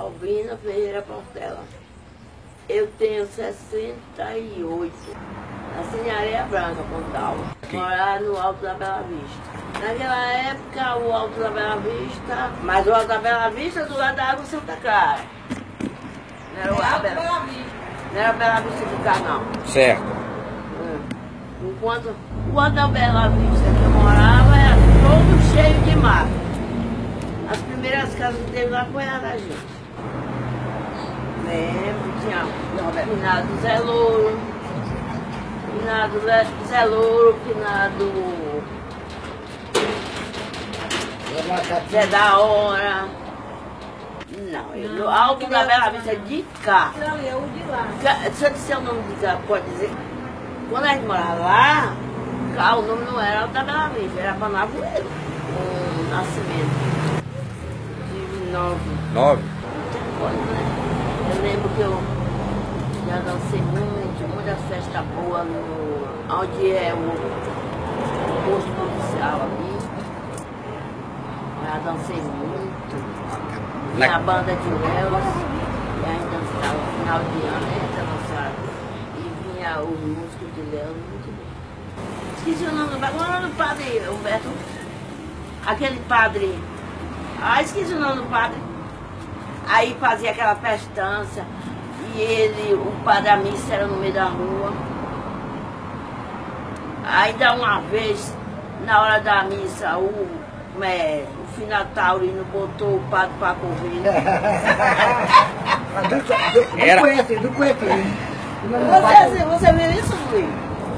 Alvina Ferreira Portela. Eu tenho 68. Nasci em Areia Branca, Pontal. Morar no Alto da Bela Vista. Naquela época, o Alto da Bela Vista, mas o Alto da Bela Vista do lado da Água Santa Clara. Não era o Alto da Bela Vista. Não era Bela Vista cá, não. Certo. É. Enquanto o Alto da Bela Vista que eu morava era todo cheio de mato. As primeiras casas que teve lá foi a da gente. Lembro, tinha o finado Zé Louro, finado Zé, Zé Louro, finado Zé da Hora. Não, ele, o Alto da Bela Vista é de cá. Não, eu de lá. Se eu disser o nome de cá, pode dizer. Quando a gente morava lá, cá o nome não era Alto da Bela Vista, era Panavoeiro. Um nascimento. De nove. Nove. Muita coisa, né? Que eu já dancei muito, muitas festas boas no, onde é o, o posto policial ali. Já dancei muito. Na- banda de Léus, e ainda no final de ano, ainda dançava. E vinha os músicos de Léus, muito bem. Esqueci o nome do padre, qual o nome do padre, Humberto? Aquele padre. Ah, esqueci o nome do padre. Aí fazia aquela festança. E ele, o padre da missa era no meio da rua. Ainda uma vez, na hora da missa, o, é, o final taurino botou o padre para correr. Do Era- coentro, do coentro. Você, você viu isso, Luiz?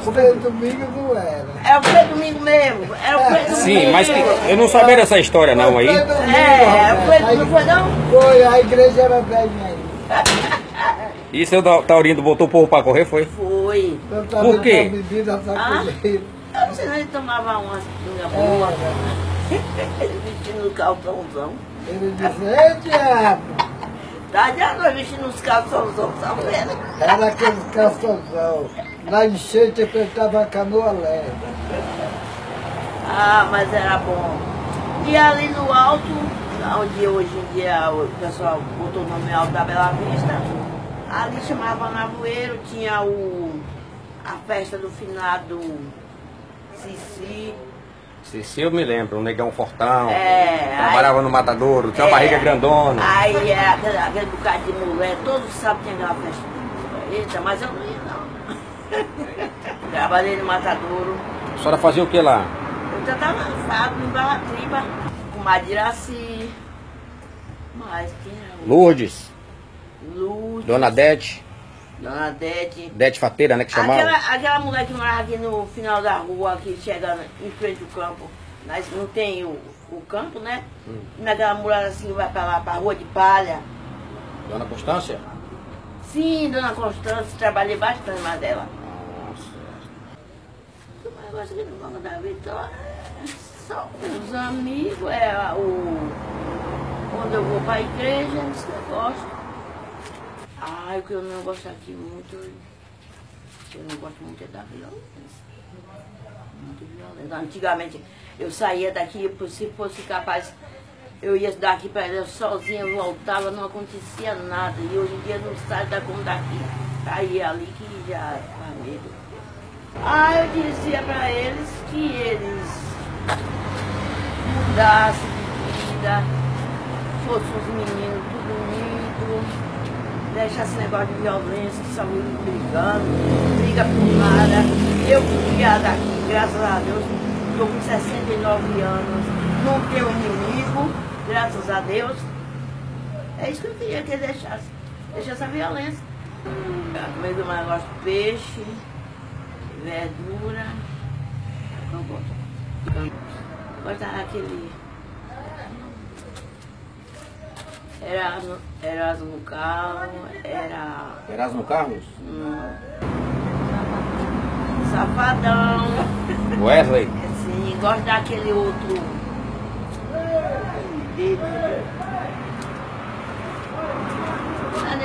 Foi domingo não era. É o Foi Domingo mesmo. Era o Domingo. Sim, mas que- eu não sabia dessa história não aí. Foi domingo, É, rapaz. foi, Aí não foi não? Foi, a igreja era velhinha aí. E seu Taurino botou o povo pra correr, foi? Foi. Eu tava Por quê? bebida Ah? Eu não sei se ele tomava uma pinga É, boa. Ele vestindo o calçãozão. ele disse, ei diabo, Tá de noite vestindo os calçãozão, tá vendo? era aquele calçãozão. Na enchente eu apertava a canoa leve. Ah, mas era bom. E ali no alto, onde hoje em dia o pessoal botou o nome Alto da Bela Vista, ali chamava Navoeiro, tinha o, a festa do finado Cici. Se eu me lembro, um negão fortão. É, Trabalhava no matadouro, tinha uma É. barriga grandona. Aí era aquele, aquele bocado de mulher, todo sábado tinha aquela festa. Eita, mas eu não ia não. Trabalhei no Matadouro. A senhora fazia o que lá? Eu já estava lançado em Barratriba, com Madiraci. Mas quem era? o- Lourdes, Luz, Dona Dete, Dona Dete. Dete Fateira, né, que chamava? Aquela, aquela mulher que morava aqui no final da rua, que chega em frente ao campo. Nós não tem o, o campo, né? Hum. Naquela mulher assim que vai pra lá, pra rua de palha. Dona Constância? Sim, dona Constância, trabalhei bastante mais dela. Nossa. O negócio aqui no Banco da Vitória é só os amigos, é o. Quando eu vou pra igreja, é isso que eu gosto. Ai, o que eu não gosto aqui muito, eu não gosto muito é da violência. Muito violência. Antigamente eu saía daqui, se fosse capaz, eu ia daqui para ela sozinha, voltava, não acontecia nada. E hoje em dia não sai da como daqui. Tá aí ali que já faz medo. Ah, eu dizia para eles que eles mudassem de vida, fossem os meninos tudo unido, deixasse esse negócio de violência, de saúde brigando, briga por nada. Eu fui criada aqui, graças a Deus, estou com 69 anos, não tenho inimigo, graças a Deus. É isso que eu queria que ele deixasse, deixasse a violência. Comendo mais gosto de peixe, verdura. Eu gosto. Eu gosto daquele. Era, era no carro, era Erasmo Carlos? hum, safadão. Wesley? Assim, gosto daquele outro. Dele. Não é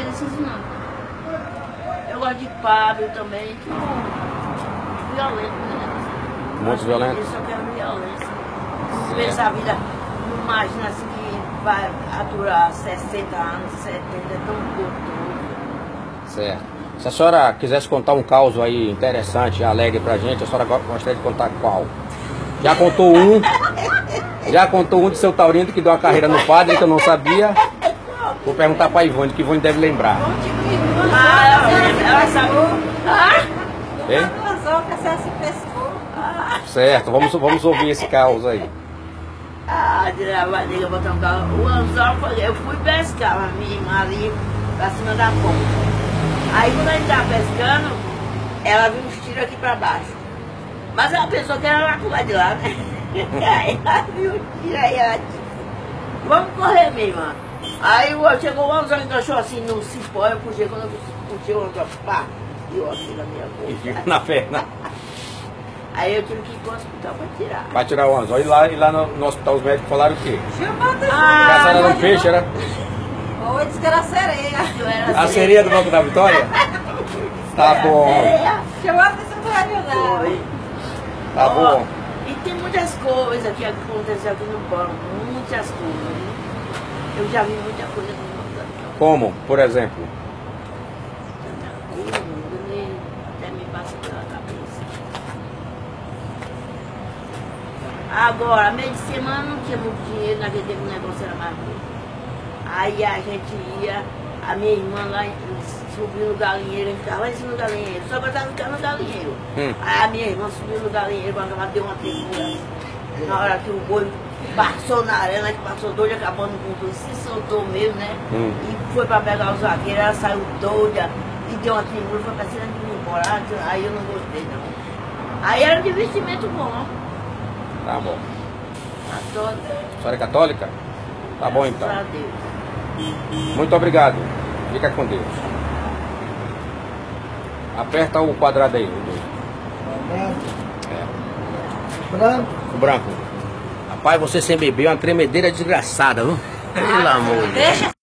não. Eu gosto de Pablo também, que é violento, né? Muito violento? Isso eu quero violência. Ver essa vida, não imagina assim vai aturar 60 anos, 70, é tão gostoso. Certo. Se a senhora quisesse contar um caos aí interessante, alegre pra gente, a senhora go- gostaria de contar qual? Já contou um? Já contou um de seu Taurino que deu uma carreira no padre que eu não sabia? Vou perguntar pra Ivone, que Ivone deve lembrar. Ah, ela, sabe. Hein? Certo, vamos, vamos ouvir esse caos aí. Ah, a nega botar um carro. O anzol, foi- eu fui pescar, a minha irmã ali, pra cima da ponte. Aí quando a gente tava pescando, ela viu uns tiros aqui pra baixo. Mas ela pensou que era lá pro lado de lá, né? Aí ela viu os tiros aí, ela disse, vamos correr, minha irmã. Aí chegou o anzol, encaixou assim no cipó, eu puxei, quando eu puxei o anzol, pá, deu assim na minha boca. Na perna. Aí eu tive que ir pro hospital pra tirar. Pra tirar o anzol. E lá, e lá no, no hospital os médicos falaram o quê? Chamada Que a senhora era um peixe, era Oi, disse que era sereia. Era a sereia do Banco da Vitória? Tá bom, É, Chamou a atenção do rádio não. foi. tá bom. E tem muitas coisas que acontecem aqui no banco, muitas coisas. Eu já vi muita coisa no banco. Como, por exemplo? Tanta coisa, nem até me passa pela Agora, meio de semana não tinha muito dinheiro, naquele tempo o negócio era mais ruim. Aí a gente ia, a minha irmã lá subiu no galinheiro, a gente ficava lá em cima do galinheiro, só que eu tava ficando no galinheiro. Hum. Aí a minha irmã subiu no galinheiro, quando ela deu uma tremura. Na hora que o boi passou na arena, que passou doida, acabando com tudo, se soltou mesmo, né? Hum. E foi pra pegar os vaqueiros, ela saiu doida e deu uma tremura, foi pra cima de mim embora. Aí eu não gostei não. Aí era um investimento bom, Tá bom. a toda. A senhora é católica? Tá bom então. Graças a Deus. Muito obrigado. Fica com Deus. Aperta o quadrado aí, o dois. É. Branco. O branco. Rapaz, você sem beber é uma tremedeira desgraçada, viu? Pelo amor de Deus.